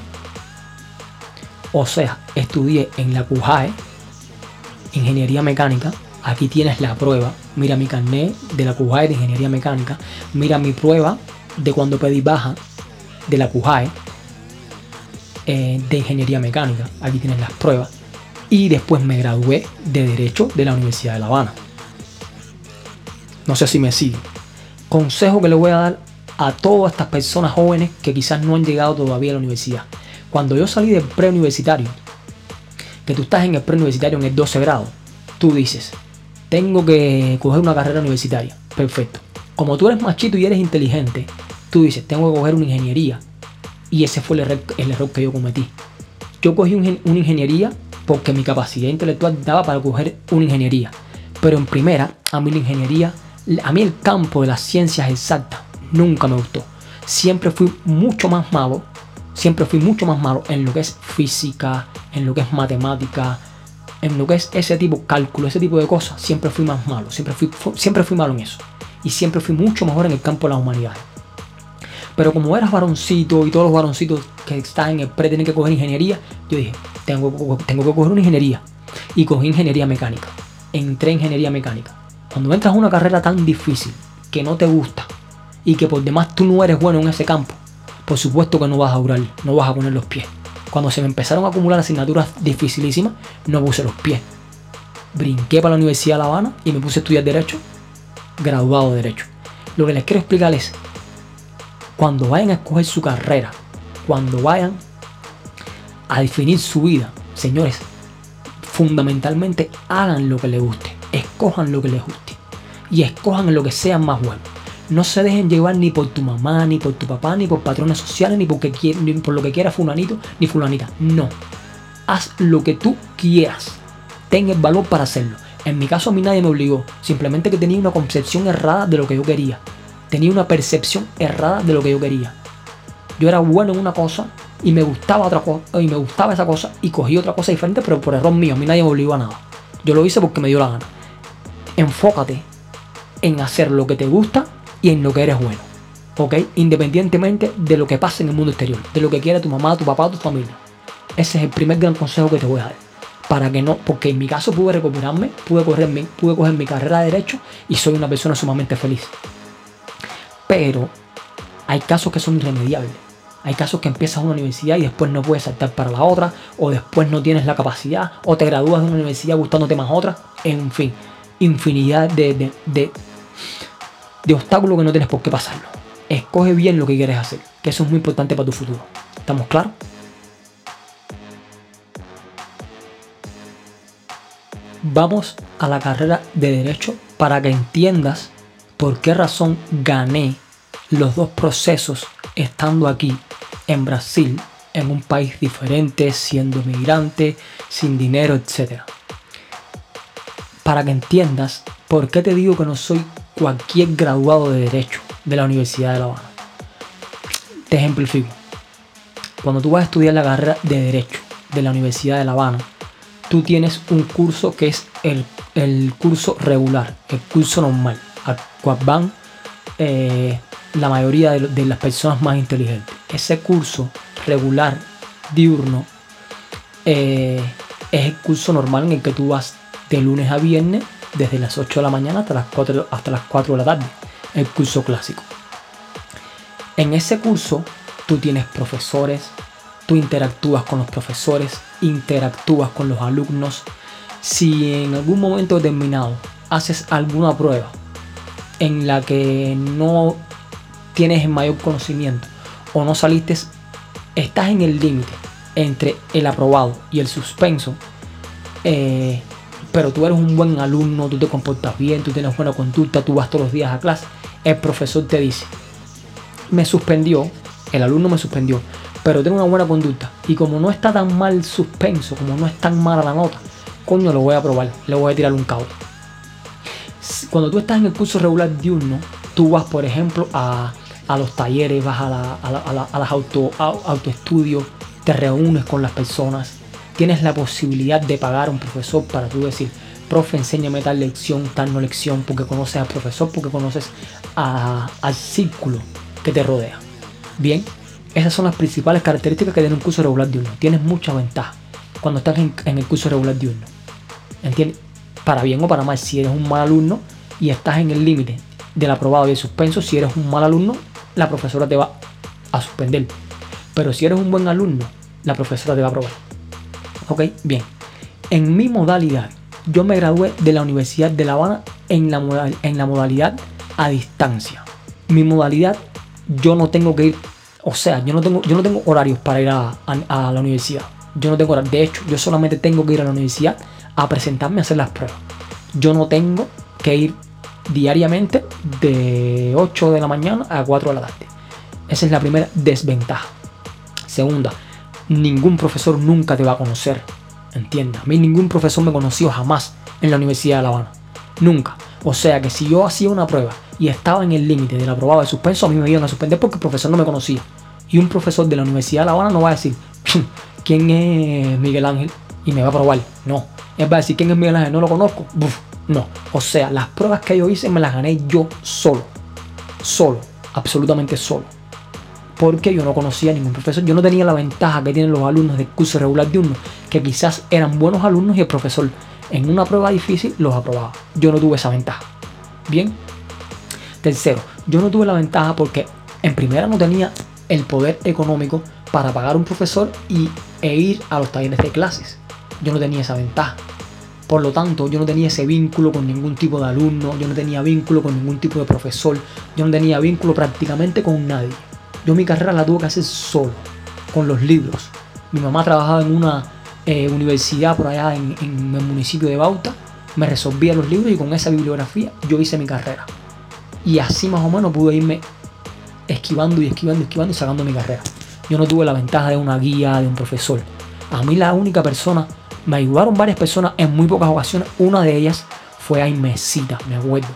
O sea, estudié en la CUJAE, Ingeniería Mecánica. Aquí tienes la prueba. Mira mi carnet de la CUJAE de Ingeniería Mecánica. Mira mi prueba de cuando pedí baja de la CUJAE eh, de Ingeniería Mecánica. Aquí tienes las pruebas. Y después me gradué de Derecho de la Universidad de La Habana. No sé si me sigue. Consejo que le voy a dar a todas estas personas jóvenes que quizás no han llegado todavía a la universidad. Cuando yo salí del preuniversitario, que tú estás en el preuniversitario en el 12 grado, tú dices, tengo que coger una carrera universitaria. Perfecto. Como tú eres machito y eres inteligente, tú dices, tengo que coger una ingeniería. Y ese fue el error, que yo cometí. Yo cogí una ingeniería porque mi capacidad intelectual daba para coger una ingeniería. Pero en primera, a mí la ingeniería, a mí el campo de las ciencias exactas nunca me gustó. Siempre fui mucho más malo siempre fui mucho más malo en lo que es física, en lo que es matemática, en lo que es ese tipo de cálculo, ese tipo de cosas. Siempre fui más malo, siempre fui, siempre fui malo en eso. Y siempre fui mucho mejor en el campo de la humanidad. Pero como eras varoncito y todos los varoncitos que están en el pre tienen que coger ingeniería, yo dije, tengo, tengo que coger una ingeniería. Y cogí ingeniería mecánica. Entré en ingeniería mecánica. Cuando entras a una carrera tan difícil, que no te gusta, y que por demás tú no eres bueno en ese campo, por supuesto que no vas a durar, no vas a poner los pies. Cuando se me empezaron a acumular asignaturas dificilísimas, no puse los pies. Brinqué para la Universidad de La Habana y me puse a estudiar Derecho, graduado de Derecho. Lo que les quiero explicar es, cuando vayan a escoger su carrera, cuando vayan a definir su vida, señores, fundamentalmente hagan lo que les guste, escojan lo que les guste y escojan lo que sea más bueno. No se dejen llevar ni por tu mamá, ni por tu papá, ni por patrones sociales, ni, ni por lo que quiera fulanito, ni fulanita. No. Haz lo que tú quieras. Ten el valor para hacerlo. En mi caso a mí nadie me obligó. Simplemente que tenía una concepción errada de lo que yo quería. Tenía una percepción errada de lo que yo quería. Yo era bueno en una cosa y me gustaba otra cosa y me gustaba esa cosa y cogí otra cosa diferente, pero por error mío. A mí nadie me obligó a nada. Yo lo hice porque me dio la gana. Enfócate en hacer lo que te gusta y en lo que eres bueno. ¿Ok? Independientemente de lo que pase en el mundo exterior, de lo que quiera tu mamá, tu papá, tu familia. Ese es el primer gran consejo que te voy a dar. Para que no, porque en mi caso pude recuperarme, pude, correr mi, pude coger mi carrera de derecho y soy una persona sumamente feliz. Pero hay casos que son irremediables. Hay casos que empiezas una universidad y después no puedes saltar para la otra, o después no tienes la capacidad, o te gradúas de una universidad gustándote más otra. En fin, infinidad de, de, de, de obstáculos que no tienes por qué pasarlo. Escoge bien lo que quieres hacer, que eso es muy importante para tu futuro. ¿Estamos claros? Vamos a la carrera de derecho para que entiendas por qué razón gané los dos procesos estando aquí en Brasil, en un país diferente, siendo migrante, sin dinero, etc. Para que entiendas por qué te digo que no soy cualquier graduado de Derecho de la Universidad de La Habana. Te ejemplifico. Cuando tú vas a estudiar la carrera de Derecho de la Universidad de La Habana, tú tienes un curso que es el, curso regular, el curso normal, van eh, la mayoría de, las personas más inteligentes. Ese curso regular, diurno, eh, es el curso normal en el que tú vas de lunes a viernes, desde las 8 de la mañana hasta las 4, hasta las 4 de la tarde. El curso clásico. En ese curso tú tienes profesores, tú interactúas con los profesores, interactúas con los alumnos. Si en algún momento determinado haces alguna prueba en la que no tienes el mayor conocimiento o no saliste, estás en el límite entre el aprobado y el suspenso, eh, pero tú eres un buen alumno, tú te comportas bien, tú tienes buena conducta, tú vas todos los días a clase, el profesor te dice, me suspendió, el alumno me suspendió, pero tengo una buena conducta. Y como no está tan mal suspenso, como no es tan mala la nota, coño, lo voy a probar, le voy a tirar un cabo. Cuando tú estás en el curso regular diurno, tú vas, por ejemplo, a, los talleres, vas a, la, las auto, autoestudios, te reúnes con las personas, tienes la posibilidad de pagar a un profesor para tú decir, profe, enséñame tal lección, tal no lección, porque conoces al profesor, porque conoces al círculo que te rodea. Bien, esas son las principales características que tiene un curso regular de uno. Tienes mucha ventaja cuando estás en, el curso regular de uno. ¿Entiendes? Para bien o para mal, si eres un mal alumno y estás en el límite del aprobado y el suspenso, si eres un mal alumno, la profesora te va a suspender. Pero si eres un buen alumno, la profesora te va a aprobar. Ok, bien. En mi modalidad, yo me gradué de la Universidad de La Habana en la, en la modalidad a distancia. Mi modalidad, yo no tengo que ir o sea, yo no tengo, yo no tengo horarios para ir a, la universidad. Yo no tengo horarios. De hecho, yo solamente tengo que ir a la universidad a presentarme a hacer las pruebas. Yo no tengo que ir diariamente de 8 de la mañana a 4 de la tarde. Esa es la primera desventaja. Segunda, ningún profesor nunca te va a conocer. Entienda, a mí ningún profesor me conoció jamás en la Universidad de La Habana. Nunca. O sea que si yo hacía una prueba y estaba en el límite del aprobado de suspenso, a mí me iban a suspender porque el profesor no me conocía. Y un profesor de la Universidad de La Habana no va a decir, ¿quién es Miguel Ángel? Y me va a probar. No. Él va a decir, ¿quién es Miguel Ángel? No lo conozco. no. O sea, las pruebas que yo hice me las gané yo solo. Solo. Absolutamente solo. Porque yo no conocía a ningún profesor. Yo no tenía la ventaja que tienen los alumnos del curso regular de uno, que quizás eran buenos alumnos y el profesor en una prueba difícil los aprobaba. Yo no tuve esa ventaja. Bien. Tercero, yo no tuve la ventaja porque en primera no tenía el poder económico para pagar un profesor y, e ir a los talleres de clases. Yo no tenía esa ventaja. Por lo tanto, yo no tenía ese vínculo con ningún tipo de alumno, yo no tenía vínculo con ningún tipo de profesor, yo no tenía vínculo prácticamente con nadie. Yo mi carrera la tuve que hacer solo, con los libros. Mi mamá trabajaba en una eh, universidad por allá en, el municipio de Bauta, me resolvía los libros y con esa bibliografía yo hice mi carrera. Y así más o menos pude irme esquivando y esquivando y esquivando y sacando mi carrera. Yo no tuve la ventaja de una guía, de un profesor. A mí la única persona, me ayudaron varias personas en muy pocas ocasiones. Una de ellas fue Aimecita, me acuerdo.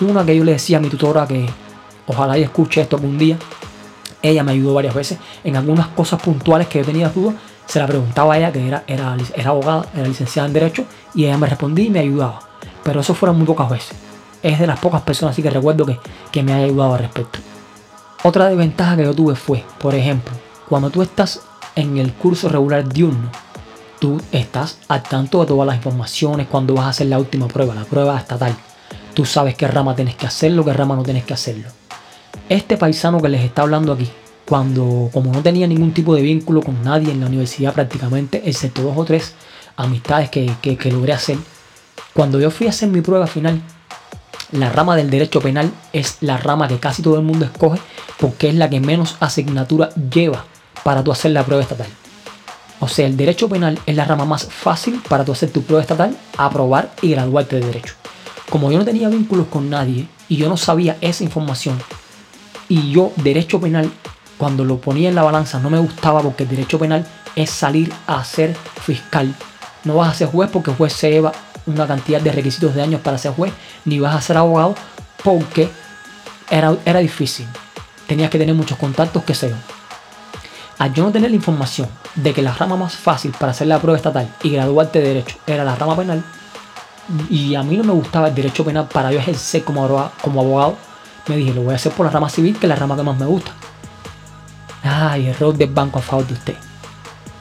Una que yo le decía a mi tutora que ojalá ella escuche esto algún día. Ella me ayudó varias veces en algunas cosas puntuales que yo tenía dudas. Se la preguntaba a ella, que era, era, era abogada, era licenciada en Derecho, y ella me respondía y me ayudaba. Pero eso fueron muy pocas veces. Es de las pocas personas así que recuerdo que, que me haya ayudado al respecto. Otra desventaja que yo tuve fue, por ejemplo, cuando tú estás en el curso regular diurno, tú estás al tanto de todas las informaciones cuando vas a hacer la última prueba, la prueba estatal. Tú sabes qué rama tienes que hacerlo, qué rama no tienes que hacerlo. Este paisano que les está hablando aquí, cuando como no tenía ningún tipo de vínculo con nadie en la universidad prácticamente, excepto dos o tres amistades que, que logré hacer, cuando yo fui a hacer mi prueba final, la rama del derecho penal es la rama que casi todo el mundo escoge porque es la que menos asignatura lleva para tú hacer la prueba estatal. O sea, el derecho penal es la rama más fácil para tú hacer tu prueba estatal, aprobar y graduarte de derecho. Como yo no tenía vínculos con nadie y yo no sabía esa información, y yo derecho penal, cuando lo ponía en la balanza, no me gustaba porque el derecho penal es salir a ser fiscal. No vas a ser juez porque el juez se lleva una cantidad de requisitos de años para ser juez, ni vas a ser abogado porque era, era difícil. Tenías que tener muchos contactos, que sé. Al yo no tener la información de que la rama más fácil para hacer la prueba estatal y graduarte de derecho era la rama penal, y a mí no me gustaba el derecho penal para yo ejercer como abogado, como abogado me dije, lo voy a hacer por la rama civil, que es la rama que más me gusta. Ay, error del banco a favor de usted.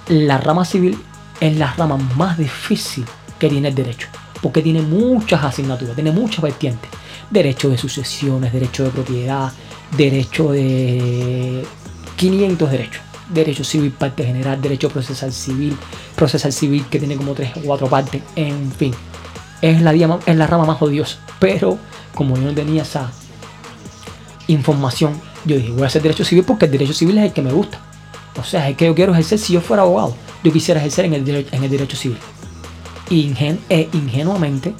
La rama civil es la rama más difícil que tiene el derecho, porque tiene muchas asignaturas, tiene muchas vertientes. Derecho de sucesiones, derecho de propiedad, derecho de 500 derechos. Derecho civil, parte general, derecho procesal civil, procesal civil que tiene como tres o cuatro partes, en fin. Es la, es la rama más odiosa. Pero como yo no tenía esa información, yo dije, voy a hacer derecho civil porque el derecho civil es el que me gusta. O sea, es el que yo quiero ejercer si yo fuera abogado. Yo quisiera ejercer en el, en el derecho civil e ingenuamente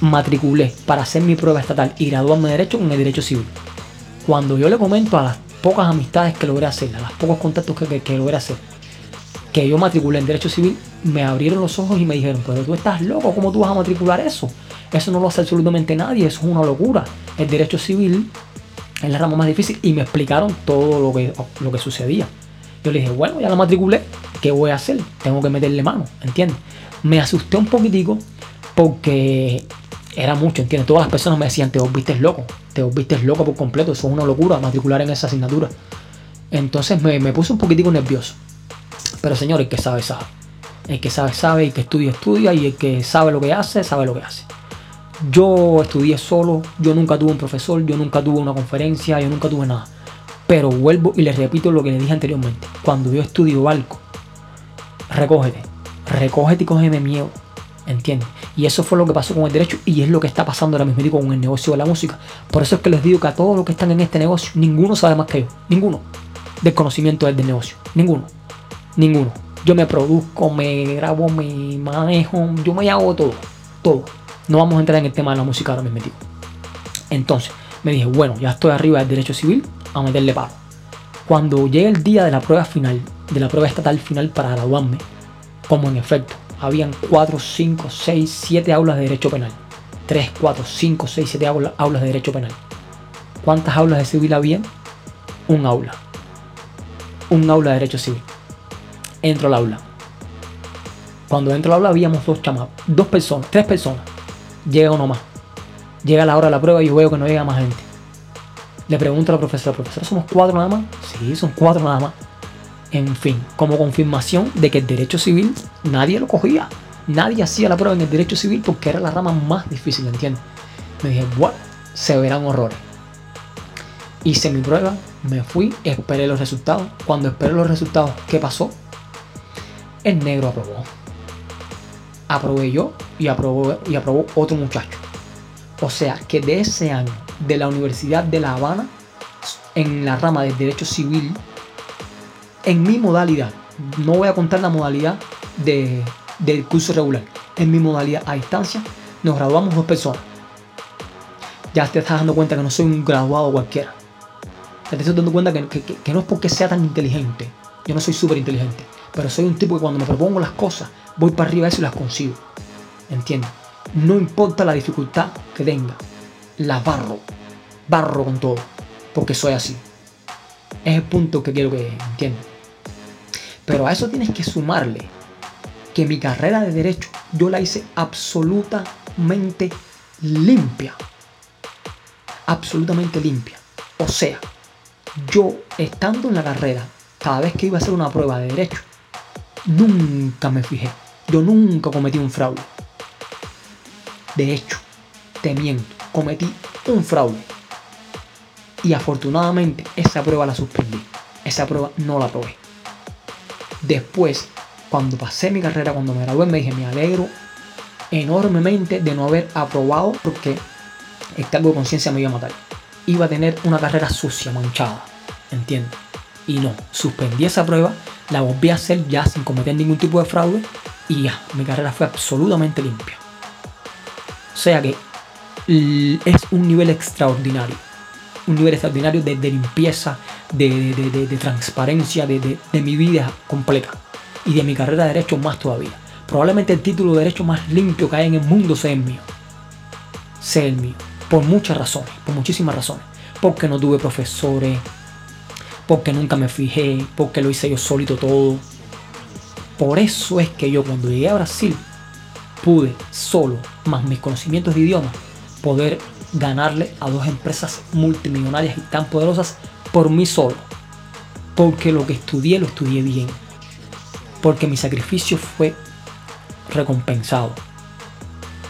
matriculé para hacer mi prueba estatal y graduarme de derecho en el derecho civil. Cuando yo le comento a las pocas amistades que logré hacer, a los pocos contactos que, que, logré hacer, que yo matriculé en derecho civil, me abrieron los ojos y me dijeron, pero tú estás loco, ¿cómo tú vas a matricular eso? Eso no lo hace absolutamente nadie, eso es una locura. El derecho civil es la rama más difícil y me explicaron todo lo que, lo que sucedía. Yo le dije, bueno, ya lo matriculé, ¿qué voy a hacer? Tengo que meterle mano, ¿entiendes? Me asusté un poquitico porque era mucho, ¿entiendes? Todas las personas me decían, te volviste loco, te volviste loco por completo, eso es una locura matricular en esa asignatura. Entonces me, puse un poquitico nervioso. Pero señor, el que sabe, sabe. El que sabe, sabe, el que estudia, estudia, y el que sabe lo que hace, sabe lo que hace. Yo estudié solo, yo nunca tuve un profesor, yo nunca tuve una conferencia, yo nunca tuve nada. Pero vuelvo y les repito lo que les dije anteriormente. Cuando yo estudio algo, recógete. Recógete y cógeme miedo. ¿Entiendes? Y eso fue lo que pasó con el derecho y es lo que está pasando ahora mismo con el negocio de la música. Por eso es que les digo que a todos los que están en este negocio, ninguno sabe más que yo. Ninguno. Del conocimiento del negocio. Ninguno. Ninguno. Yo me produzco, me grabo, me manejo, yo me hago todo. Todo. No vamos a entrar en el tema de la música ahora mismo. Entonces, me dije, bueno, ya estoy arriba del derecho civil, a meterle paro. Cuando llegue el día de la prueba final, de la prueba estatal final para graduarme, como en efecto, habían 4, 5, 6, 7 aulas de derecho penal. 3, 4, 5, 6, 7 aulas de derecho penal. ¿Cuántas aulas de civil había? Un aula. Un aula de derecho civil. Entro al aula. Cuando entro al aula habíamos dos chamados, dos personas, tres personas. Llega uno más. Llega la hora de la prueba y yo veo que no llega más gente. Le pregunto a la profesora, profesora, ¿somos cuatro nada más? Sí, son cuatro nada más. En fin, como confirmación de que el derecho civil nadie lo cogía. Nadie hacía la prueba en el derecho civil porque era la rama más difícil, ¿entiendes? Me dije, bueno, se verán horrores. Hice mi prueba, me fui, esperé los resultados. Cuando esperé los resultados, ¿qué pasó? El negro aprobó. Aprobé yo y aprobó, y aprobó otro muchacho. O sea que de ese año de la Universidad de La Habana en la rama de Derecho Civil en mi modalidad. No voy a contar la modalidad de, del curso regular. En mi modalidad a distancia nos graduamos dos personas. Ya te estás dando cuenta que no soy un graduado cualquiera. te estás dando cuenta que, que no es porque sea tan inteligente. Yo no soy súper inteligente. Pero soy un tipo que cuando me propongo las cosas, voy para arriba eso y las consigo. ¿Entiendes? No importa la dificultad que tenga la barro. Barro con todo. Porque soy así. Es el punto que quiero que entiendan. Pero a eso tienes que sumarle que mi carrera de derecho yo la hice absolutamente limpia. Absolutamente limpia. O sea, yo estando en la carrera, cada vez que iba a hacer una prueba de derecho, nunca me fijé. Yo nunca cometí un fraude. De hecho, te miento cometí un fraude. Y afortunadamente esa prueba la suspendí. Esa prueba no la probé. Después, cuando pasé mi carrera, cuando me gradué, me dije, me alegro enormemente de no haber aprobado porque el cargo de conciencia me iba a matar. Iba a tener una carrera sucia, manchada. ¿Entiendes? Y no, suspendí esa prueba, la volví a hacer ya sin cometer ningún tipo de fraude y ya, mi carrera fue absolutamente limpia. O sea que es un nivel extraordinario. Un nivel extraordinario de, limpieza, de, transparencia, de, mi vida completa. Y de mi carrera de derecho más todavía. Probablemente el título de derecho más limpio que hay en el mundo sea el mío. Sea el mío. Por muchas razones, por muchísimas razones. Porque no tuve profesores, porque nunca me fijé, porque lo hice yo solito todo. Por eso es que yo cuando llegué a Brasil pude solo, más mis conocimientos de idioma, poder ganarle a dos empresas multimillonarias y tan poderosas por mí solo. Porque lo que estudié lo estudié bien. Porque mi sacrificio fue recompensado.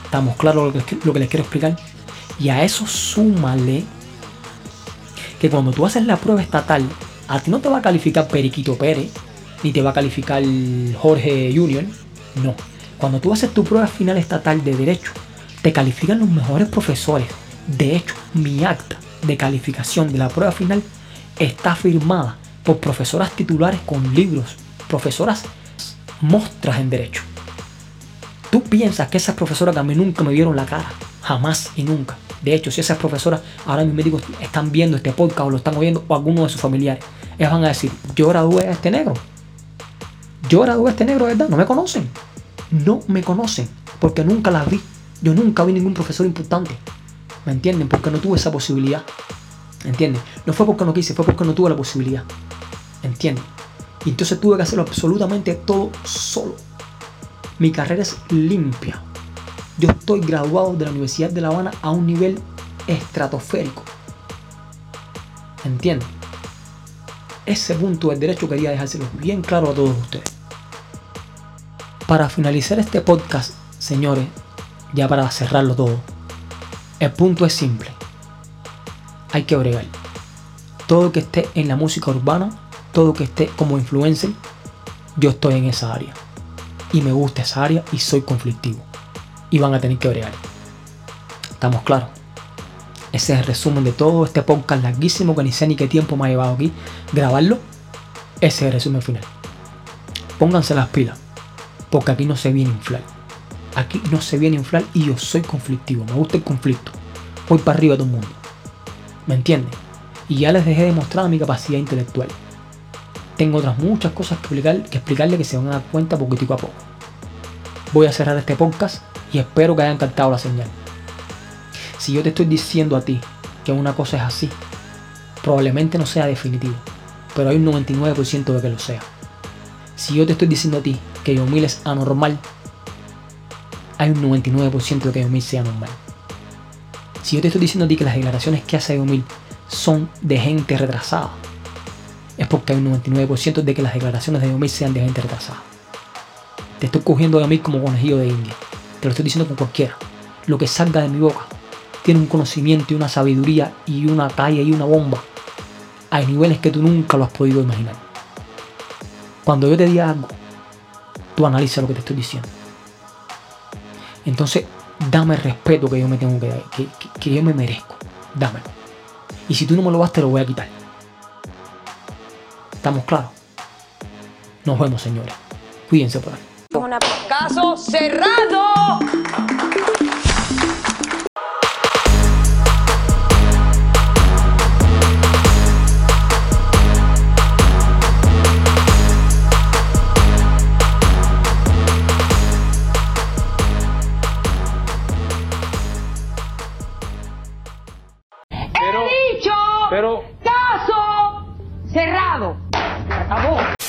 ¿Estamos claros lo que, lo que les quiero explicar? Y a eso súmale que cuando tú haces la prueba estatal a ti no te va a calificar Periquito Pérez, ni te va a calificar Jorge Junior. No. Cuando tú haces tu prueba final estatal de Derecho, te califican los mejores profesores. De hecho, mi acta de calificación de la prueba final está firmada por profesoras titulares con libros, profesoras mostras en Derecho. Tú piensas que esas profesoras que a mí nunca me vieron la cara, jamás y nunca. De hecho, si esas profesoras ahora mis médicos están viendo este podcast o lo están oyendo o alguno de sus familiares, ellos van a decir, yo gradué a este negro. Yo gradué a este negro, ¿verdad? No me conocen. No me conocen porque nunca las vi. Yo nunca vi ningún profesor importante. ¿Me entienden? Porque no tuve esa posibilidad. ¿Me entienden? No fue porque no quise, fue porque no tuve la posibilidad. ¿Entienden? Y entonces tuve que hacerlo absolutamente todo solo. Mi carrera es limpia. Yo estoy graduado de la Universidad de La Habana a un nivel estratosférico. ¿Entienden? Ese punto del derecho quería dejárselo bien claro a todos ustedes. Para finalizar este podcast, señores, ya para cerrarlo todo, el punto es simple. Hay que bregar. Todo que esté en la música urbana, todo que esté como influencer, yo estoy en esa área. Y me gusta esa área y soy conflictivo y van a tener que bregar. ¿Estamos claros? Ese es el resumen de todo este podcast larguísimo que ni sé ni qué tiempo me ha llevado aquí grabarlo. Ese es el resumen final. Pónganse las pilas, porque aquí no se viene a inflar. Aquí no se viene a inflar y yo soy conflictivo, me gusta el conflicto. Voy para arriba todo el mundo. ¿Me entienden? Y ya les dejé demostrar mi capacidad intelectual. Tengo otras muchas cosas que, explicar, que explicarle que se van a dar cuenta poquitico a poco. Voy a cerrar este podcast y espero que hayan captado la señal. Si yo te estoy diciendo a ti que una cosa es así, probablemente no sea definitivo, pero hay un 99% de que lo sea. Si yo te estoy diciendo a ti que Yomil es anormal, hay un 99% de que Yomil sea normal. Si yo te estoy diciendo a ti que las declaraciones que hace Yomil son de gente retrasada, es porque hay un 99% de que las declaraciones de Yomil sean de gente retrasada. Te estoy cogiendo a como conejillo de India. Te lo estoy diciendo con cualquiera. Lo que salga de mi boca tiene un conocimiento y una sabiduría y una talla y una bomba. Hay niveles que tú nunca lo has podido imaginar. Cuando yo te diga algo, tú analiza lo que te estoy diciendo. Entonces, dame el respeto que yo me tengo que dar, que, yo me merezco. Dámelo. Y si tú no me lo vas, te lo voy a quitar. ¿Estamos claros? Nos vemos, señores. Cuídense por ahí. Caso cerrado. Cerrado. Acabó.